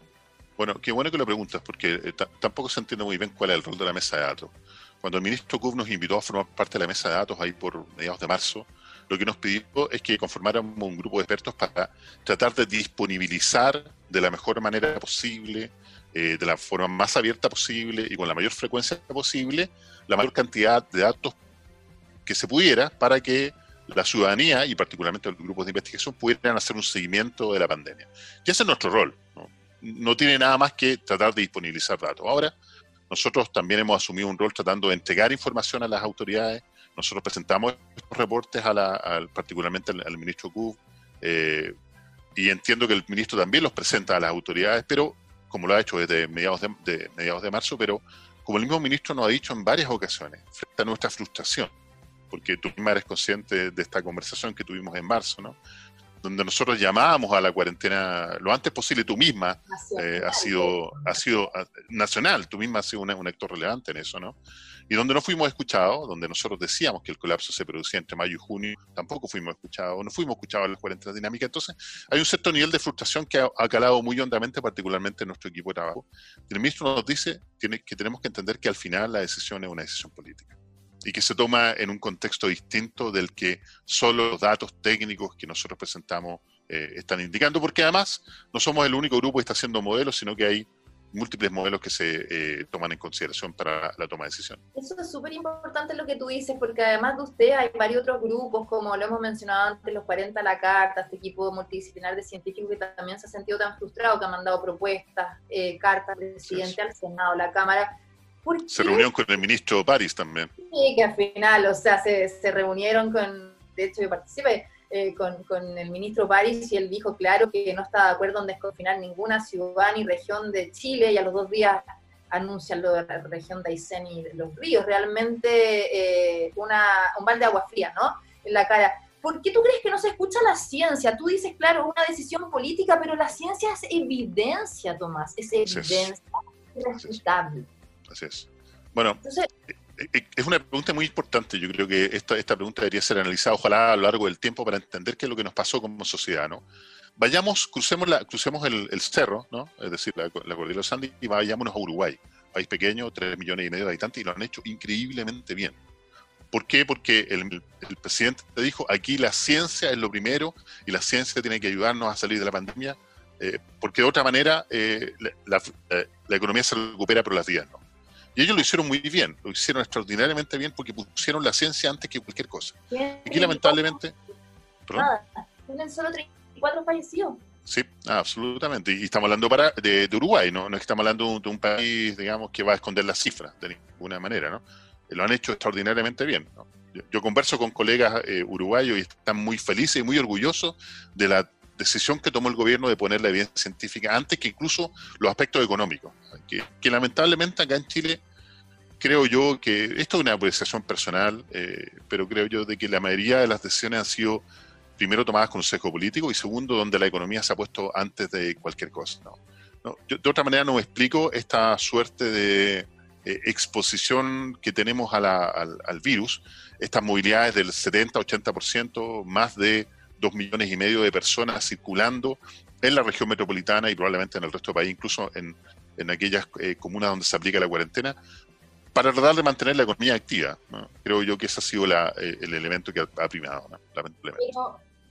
Bueno, qué bueno que lo preguntas, porque eh, tampoco se entiende muy bien cuál es el rol de la mesa de datos. Cuando el ministro Kub nos invitó a formar parte de la mesa de datos ahí por mediados de marzo, lo que nos pidió es que conformáramos un grupo de expertos para tratar de disponibilizar de la mejor manera posible, eh, de la forma más abierta posible y con la mayor frecuencia posible, la mayor cantidad de datos que se pudiera para que la ciudadanía y particularmente los grupos de investigación pudieran hacer un seguimiento de la pandemia. Y ese es nuestro rol. ¿No? tiene nada más que tratar de disponibilizar datos. Ahora, nosotros también hemos asumido un rol tratando de entregar información a las autoridades. Nosotros presentamos estos reportes a la, particularmente al, ministro Kub, eh, y entiendo que el ministro también los presenta a las autoridades, pero como lo ha hecho desde mediados de, mediados de marzo, pero como el mismo ministro nos ha dicho en varias ocasiones, frente a nuestra frustración, porque tú misma eres consciente de esta conversación que tuvimos en marzo, ¿no? Donde nosotros llamábamos a la cuarentena lo antes posible, tú misma eh, has sido, ha sido nacional, tú misma has sido un, actor relevante en eso, ¿no? Y donde no fuimos escuchados, donde nosotros decíamos que el colapso se producía entre mayo y junio, tampoco fuimos escuchados, no fuimos escuchados en las cuarentenas dinámicas. Entonces, hay un cierto nivel de frustración que ha, calado muy hondamente, particularmente en nuestro equipo de trabajo. el ministro nos dice que tenemos que entender que al final la decisión es una decisión política y que se toma en un contexto distinto del que solo los datos técnicos que nosotros presentamos eh, están indicando, porque además no somos el único grupo que está haciendo modelos, sino que hay múltiples modelos que se eh, toman en consideración para la toma de decisión. Eso es súper importante lo que tú dices, porque además de usted hay varios otros grupos, como lo hemos mencionado antes, los 40 a la carta, este equipo multidisciplinar de científicos que también se ha sentido tan frustrado, que ha mandado propuestas, eh, cartas al presidente, al Senado, a la Cámara, se reunió con el ministro París también. Sí, que al final, o sea, se, se reunieron con, de hecho yo participé, eh, con, con, el ministro París y él dijo claro que no está de acuerdo en desconfinar ninguna ciudad ni región de Chile y a los dos días anuncian lo de la región de Aysén y de los ríos. Realmente eh, una, un balde de agua fría, ¿no? En la cara. ¿Por qué tú crees que no se escucha la ciencia? Tú dices, claro, una decisión política, pero la ciencia es evidencia, Tomás, es evidencia, es respetable. Así es. Bueno, eh, eh, es una pregunta muy importante. Yo creo que esta, esta pregunta debería ser analizada, ojalá a lo largo del tiempo, para entender qué es lo que nos pasó como sociedad, ¿no? Vayamos, crucemos, la, crucemos el, cerro, ¿no? Es decir, la, la cordillera de los Andes y vayámonos a Uruguay, país pequeño, 3 millones y medio de habitantes, y lo han hecho increíblemente bien. ¿Por qué? Porque el, presidente te dijo, aquí la ciencia es lo primero y la ciencia tiene que ayudarnos a salir de la pandemia, eh, porque de otra manera la, la, economía se recupera, pero las vidas no. Y ellos lo hicieron muy bien, lo hicieron extraordinariamente bien porque pusieron la ciencia antes que cualquier cosa. Aquí lamentablemente... Nada, tienen solo 34 fallecidos. Sí, absolutamente. Y estamos hablando para, de, Uruguay, ¿no? No estamos hablando de un, país, digamos, que va a esconder las cifras de ninguna manera, ¿no? Lo han hecho extraordinariamente bien. Yo, converso con colegas eh, uruguayos y están muy felices y muy orgullosos de la decisión que tomó el gobierno de poner la evidencia científica antes que incluso los aspectos económicos, que, lamentablemente acá en Chile creo yo que esto es una apreciación personal, eh, pero creo yo de que la mayoría de las decisiones han sido primero tomadas con un político y segundo donde la economía se ha puesto antes de cualquier cosa. de otra manera no me explico esta suerte de eh, exposición que tenemos al, al, virus, estas movilidades del 70-80%, más de 2 millones y medio de personas circulando en la región metropolitana y probablemente en el resto del país, incluso en, en aquellas eh, comunas donde se aplica la cuarentena, para tratar de mantener la economía activa. Creo yo que ese ha sido la, eh, el elemento que ha, primado, lamentablemente.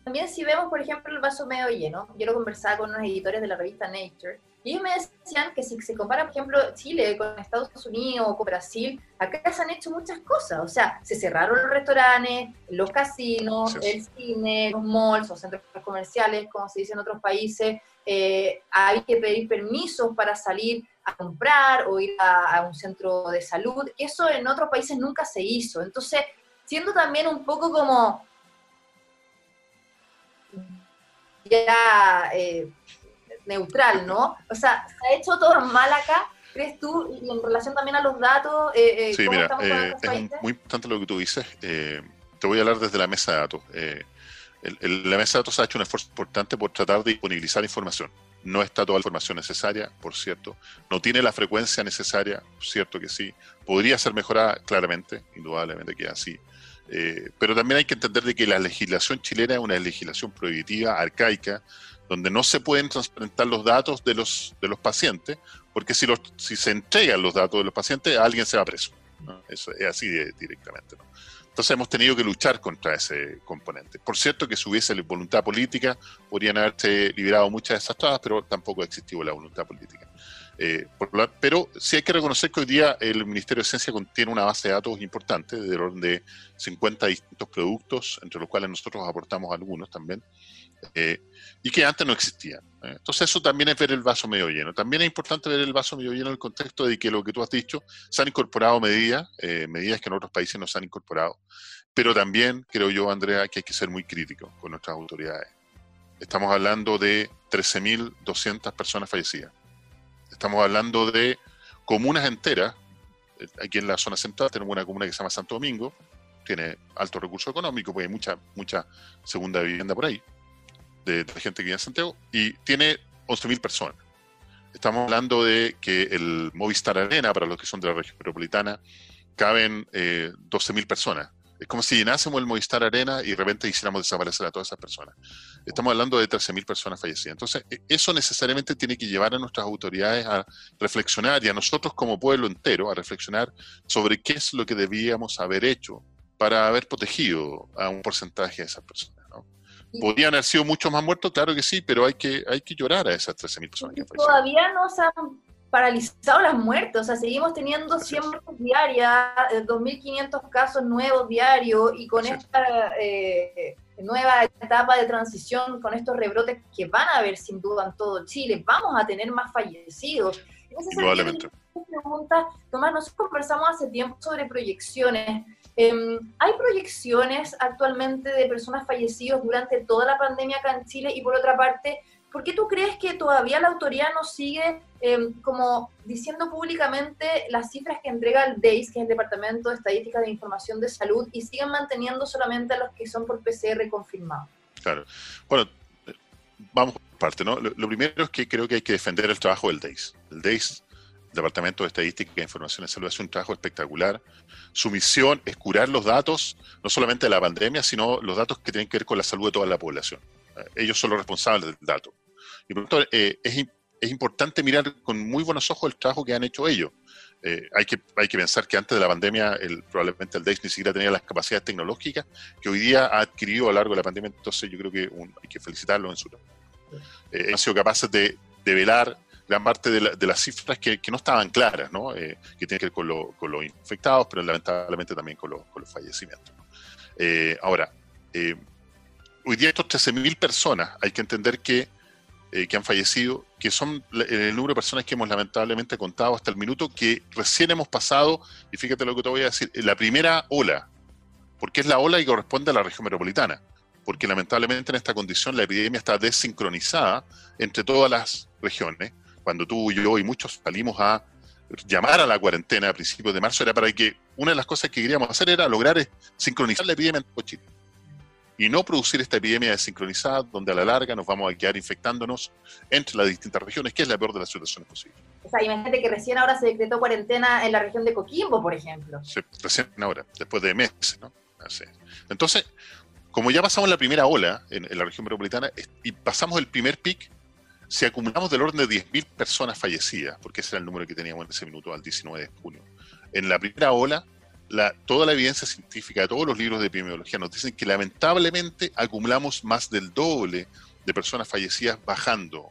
También si vemos, por ejemplo, el vaso medio lleno, yo lo conversaba con unos editores de la revista Nature, y ellos me decían que si se compara, por ejemplo, Chile con Estados Unidos o con Brasil, acá se han hecho muchas cosas. O sea, se cerraron los restaurantes, los casinos, el cine, los malls o centros comerciales, como se dice en otros países. Eh, hay que pedir permisos para salir a comprar o ir a, un centro de salud. Eso en otros países nunca se hizo. Entonces, siendo también un poco como ya eh, neutral, ¿no? O sea, ¿se ha hecho todo mal acá? ¿Crees tú? Y en relación también a los datos, eh, eh sí, mira, eh, es muy importante lo que tú dices. Te voy a hablar desde la mesa de datos. la mesa de datos ha hecho un esfuerzo importante por tratar de disponibilizar información. No está toda la información necesaria, por cierto. No tiene la frecuencia necesaria, cierto que sí. Podría ser mejorada, claramente, indudablemente que así. Pero también hay que entender de que la legislación chilena es una legislación prohibitiva, arcaica, donde no se pueden transparentar los datos de los, de los pacientes, porque si, los, si se entregan los datos de los pacientes, alguien se va preso. Eso es así directamente. Entonces hemos tenido que luchar contra ese componente. Por cierto que si hubiese voluntad política, podrían haberse liberado muchas de esas trabas, pero tampoco ha existido la voluntad política. Eh, pero sí hay que reconocer que hoy día el Ministerio de Ciencia contiene una base de datos importante, de orden de 50 distintos productos, entre los cuales nosotros aportamos algunos también, eh, y que antes no existían. ¿eh? Entonces eso también es ver el vaso medio lleno. También es importante ver el vaso medio lleno en el contexto de que lo que tú has dicho, se han incorporado medidas, medidas que en otros países no se han incorporado, pero también creo yo, Andrea, que hay que ser muy críticos con nuestras autoridades. Estamos hablando de 13.200 personas fallecidas. Estamos hablando de comunas enteras. Aquí en la zona central tenemos una comuna que se llama Santo Domingo, tiene alto recurso económico, porque hay mucha, mucha segunda vivienda por ahí de, gente que vive en Santiago y tiene 11.000 personas. Estamos hablando de que el Movistar Arena, para los que son de la región metropolitana, caben eh, 12.000 personas. Es como si llenásemos el Movistar Arena y de repente hiciéramos desaparecer a todas esas personas. Estamos hablando de 13.000 personas fallecidas. Entonces, e, eso necesariamente tiene que llevar a nuestras autoridades a reflexionar y a nosotros como pueblo entero a reflexionar sobre qué es lo que debíamos haber hecho para haber protegido a un porcentaje de esas personas. ¿Podrían haber sido muchos más muertos? Claro que sí, pero hay que, hay que llorar a esas 13.000 personas que Todavía no se han paralizado las muertes, o sea, seguimos teniendo 100 muertes diarias, 2.500 eh, casos nuevos diarios, y con esta eh, nueva etapa de transición, con estos rebrotes que van a haber sin duda en todo Chile, vamos a tener más fallecidos. Probablemente. Pregunta, Tomás, nosotros conversamos hace tiempo sobre proyecciones Em, ¿Hay proyecciones actualmente de personas fallecidas durante toda la pandemia acá en Chile? Y por otra parte, ¿por qué tú crees que todavía la autoridad no sigue em, como diciendo públicamente las cifras que entrega el DEIS, que es el Departamento de Estadística de Información de Salud, y siguen manteniendo solamente a los que son por PCR confirmados? Claro. Bueno, vamos por parte, ¿no? Lo, primero es que creo que hay que defender el trabajo del DEIS. El DEIS Departamento de Estadística e Información de Salud hace un trabajo espectacular. Su misión es curar los datos, no solamente de la pandemia, sino los datos que tienen que ver con la salud de toda la población. Eh, ellos son los responsables del dato. Y por lo tanto, eh, es, es, importante mirar con muy buenos ojos el trabajo que han hecho ellos. Eh, hay, que, hay que pensar que antes de la pandemia el, probablemente el DEIS ni siquiera tenía las capacidades tecnológicas que hoy día ha adquirido a lo largo de la pandemia, entonces yo creo que hay que felicitarlo en su trabajo. han sido capaces de, de velar gran parte de, las cifras que, no estaban claras, ¿no? Eh, que tienen que ver con, los infectados, pero lamentablemente también con, los fallecimientos. Eh, ahora, eh, hoy día estos 13.000 personas, hay que entender que, que han fallecido, que son el número de personas que hemos lamentablemente contado hasta el minuto, que recién hemos pasado, y fíjate lo que te voy a decir, la primera ola, porque es la ola que corresponde a la región metropolitana porque lamentablemente en esta condición la epidemia está desincronizada entre todas las regiones. Cuando tú, yo y muchos salimos a llamar a la cuarentena a principios de marzo, era para que una de las cosas que queríamos hacer era lograr sincronizar la epidemia en todo Chile y no producir esta epidemia desincronizada donde a la larga nos vamos a quedar infectándonos entre las distintas regiones, que es la peor de las situaciones posibles. O sea, imagínate que recién ahora se decretó cuarentena en la región de Coquimbo, por ejemplo. Sí, recién ahora, después de meses, ¿no? Así. Entonces, como ya pasamos la primera ola en, la región metropolitana y pasamos el primer pic, si acumulamos del orden de 10.000 personas fallecidas, porque ese era el número que teníamos en ese minuto al 19 de junio, en la primera ola toda la evidencia científica, todos los libros de epidemiología nos dicen que lamentablemente acumulamos más del doble de personas fallecidas bajando,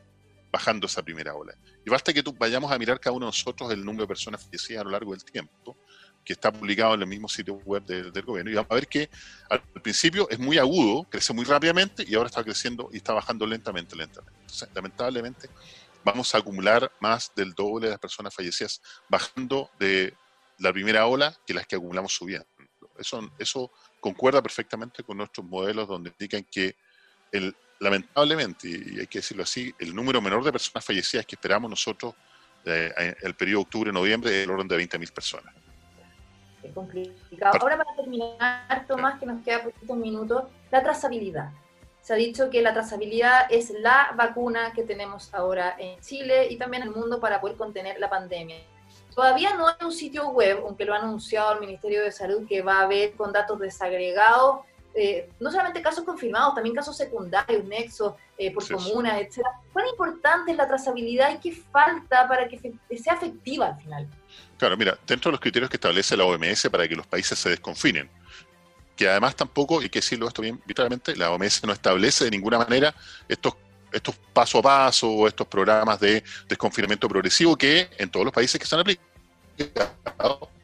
bajando esa primera ola. Y basta que tú vayamos a mirar cada uno de nosotros el número de personas fallecidas a lo largo del tiempo, que está publicado en el mismo sitio web del gobierno, y vamos a ver que al principio es muy agudo, crece muy rápidamente y ahora está creciendo y está bajando lentamente, lentamente. lamentablemente vamos a acumular más del doble de las personas fallecidas bajando de la primera ola que las que acumulamos subiendo. Eso, eso concuerda perfectamente con nuestros modelos donde indican que el, lamentablemente, y hay que decirlo así, el número menor de personas fallecidas que esperamos nosotros eh, el periodo octubre-noviembre es el orden de 20.000 personas. Ahora para terminar, Tomás, que nos queda poquitos minutos, la trazabilidad. Se ha dicho que la trazabilidad es la vacuna que tenemos ahora en Chile y también en el mundo para poder contener la pandemia. Todavía no hay un sitio web, aunque lo ha anunciado el Ministerio de Salud, que va a ver con datos desagregados, eh, no solamente casos confirmados, también casos secundarios, nexos eh, por comunas, etc. ¿Cuán importante es la trazabilidad y qué falta para que sea efectiva al final? Claro, mira, dentro de los criterios que establece la OMS para que los países se desconfinen, que además tampoco, hay que decirlo esto bien literalmente, la OMS no establece de ninguna manera estos estos paso a paso, estos programas de desconfinamiento progresivo que en todos los países que se han aplicado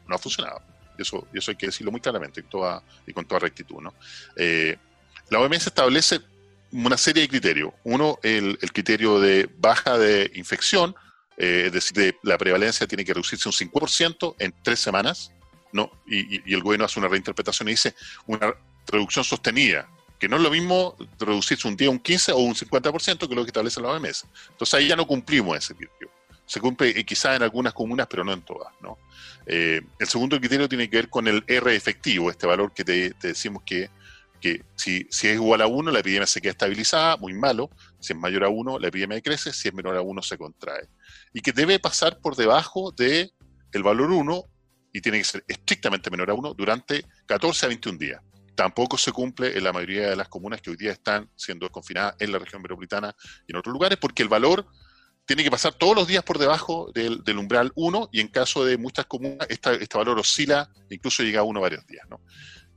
no ha funcionado. Eso, eso hay que decirlo muy claramente y con toda rectitud. ¿no? Eh, la OMS establece una serie de criterios. Uno, el, criterio de baja de infección, eh, es decir, la prevalencia tiene que reducirse un 5% en tres semanas, ¿no? Y, y, el gobierno hace una reinterpretación y dice una reducción sostenida que no es lo mismo reducirse un día un 15 o un 50%, que lo que establece la OMS. Entonces ahí ya no cumplimos ese criterio. Se cumple eh, quizás en algunas comunas, pero no en todas. ¿no? Eh, el segundo criterio tiene que ver con el R efectivo, este valor que te, decimos que, que si, si, es igual a 1, la epidemia se queda estabilizada, muy malo. Si es mayor a 1, la epidemia crece. Si es menor a 1, se contrae. Y que debe pasar por debajo del el valor 1 y tiene que ser estrictamente menor a 1 durante 14 a 21 días tampoco se cumple en la mayoría de las comunas que hoy día están siendo confinadas en la región metropolitana y en otros lugares, porque el valor tiene que pasar todos los días por debajo del, umbral 1 y en caso de muchas comunas este valor oscila, incluso llega a 1 varios días.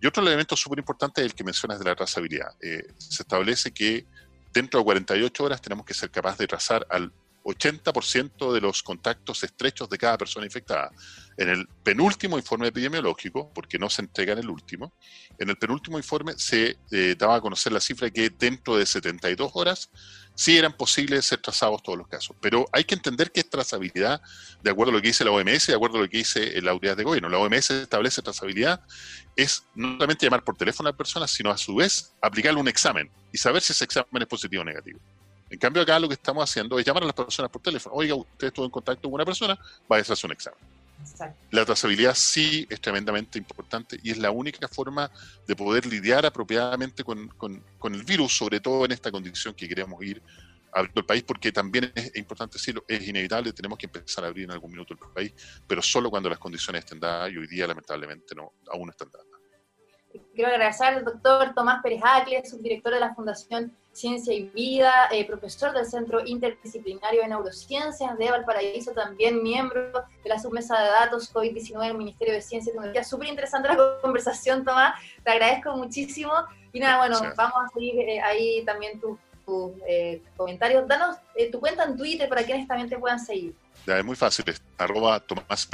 Y otro elemento súper importante es el que mencionas de la trazabilidad. Eh, se establece que dentro de 48 horas tenemos que ser capaces de trazar al 80% de los contactos estrechos de cada persona infectada. En el penúltimo informe epidemiológico, porque no se entrega en el último, en el penúltimo informe se eh, daba a conocer la cifra que dentro de 72 horas sí eran posibles ser trazados todos los casos. Pero hay que entender que es trazabilidad de acuerdo a lo que dice la OMS, de acuerdo a lo que dice la autoridad de gobierno. La OMS establece trazabilidad, es no solamente llamar por teléfono a la persona, sino a su vez aplicarle un examen y saber si ese examen es positivo o negativo. En cambio, acá lo que estamos haciendo es llamar a las personas por teléfono. Oiga, usted estuvo en contacto con una persona, vaya a hacer un examen. La trazabilidad sí es tremendamente importante y es la única forma de poder lidiar apropiadamente con, el virus, sobre todo en esta condición que queremos ir abriendo el país, porque también es, importante decirlo, es inevitable, tenemos que empezar a abrir en algún minuto el país, pero solo cuando las condiciones estén dadas y hoy día lamentablemente no, aún no están dadas. Quiero agradecer al doctor Tomás Pérez Acle, subdirector de la Fundación Ciencia y Vida, eh, profesor del Centro Interdisciplinario de Neurociencias de Valparaíso, también miembro de la submesa de datos COVID-19 del Ministerio de Ciencia y Tecnología. Súper interesante la conversación, Tomás, te agradezco muchísimo. Y nada, bueno, vamos a seguir eh, ahí también tus eh, comentarios. Danos tu cuenta en Twitter para quienes también te puedan seguir. Ya, es muy fácil, es arroba Tomás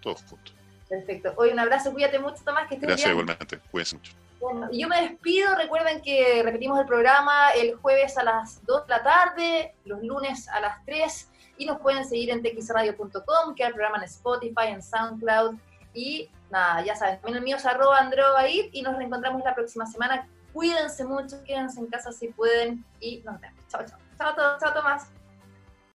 todos juntos. Perfecto. Hoy un abrazo, cuídate mucho, Tomás, que estés Gracias, igualmente, cuídense mucho. Bueno, yo me despido, recuerden que repetimos el programa el jueves a las 2 de la tarde, los lunes a las 3, y nos pueden seguir en txradio.com, que hay el programa en Spotify, en SoundCloud, y nada, ya saben, también el mío es arroba y nos reencontramos la próxima semana Cuídense mucho, quédense en casa si pueden y nos vemos. Chao. Chao, chao, chao Tomás.